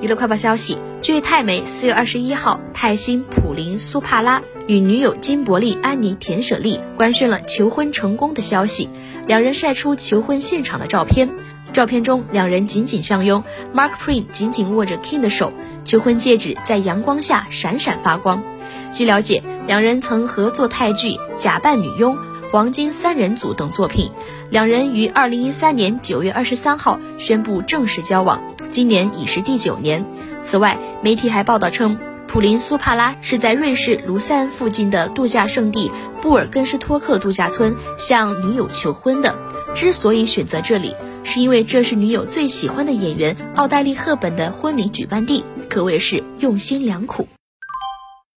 娱乐快报消息，据泰媒四月二十一号，泰星普林苏帕拉与女友金伯利安妮田舍利官宣了求婚成功的消息，两人晒出求婚现场的照片。照片中，两人紧紧相拥，Mark Prince 紧紧握着 King 的手，求婚戒指在阳光下闪闪发光。据了解，两人曾合作泰剧《假扮女佣》《黄金三人组》等作品。两人于二零一三年九月二十三号宣布正式交往。今年已是第九年。此外，媒体还报道称，普林苏帕拉是在瑞士卢塞恩附近的度假胜地布尔根斯托克度假村向女友求婚的。之所以选择这里，是因为这是女友最喜欢的演员奥黛丽·赫本的婚礼举办地，可谓是用心良苦。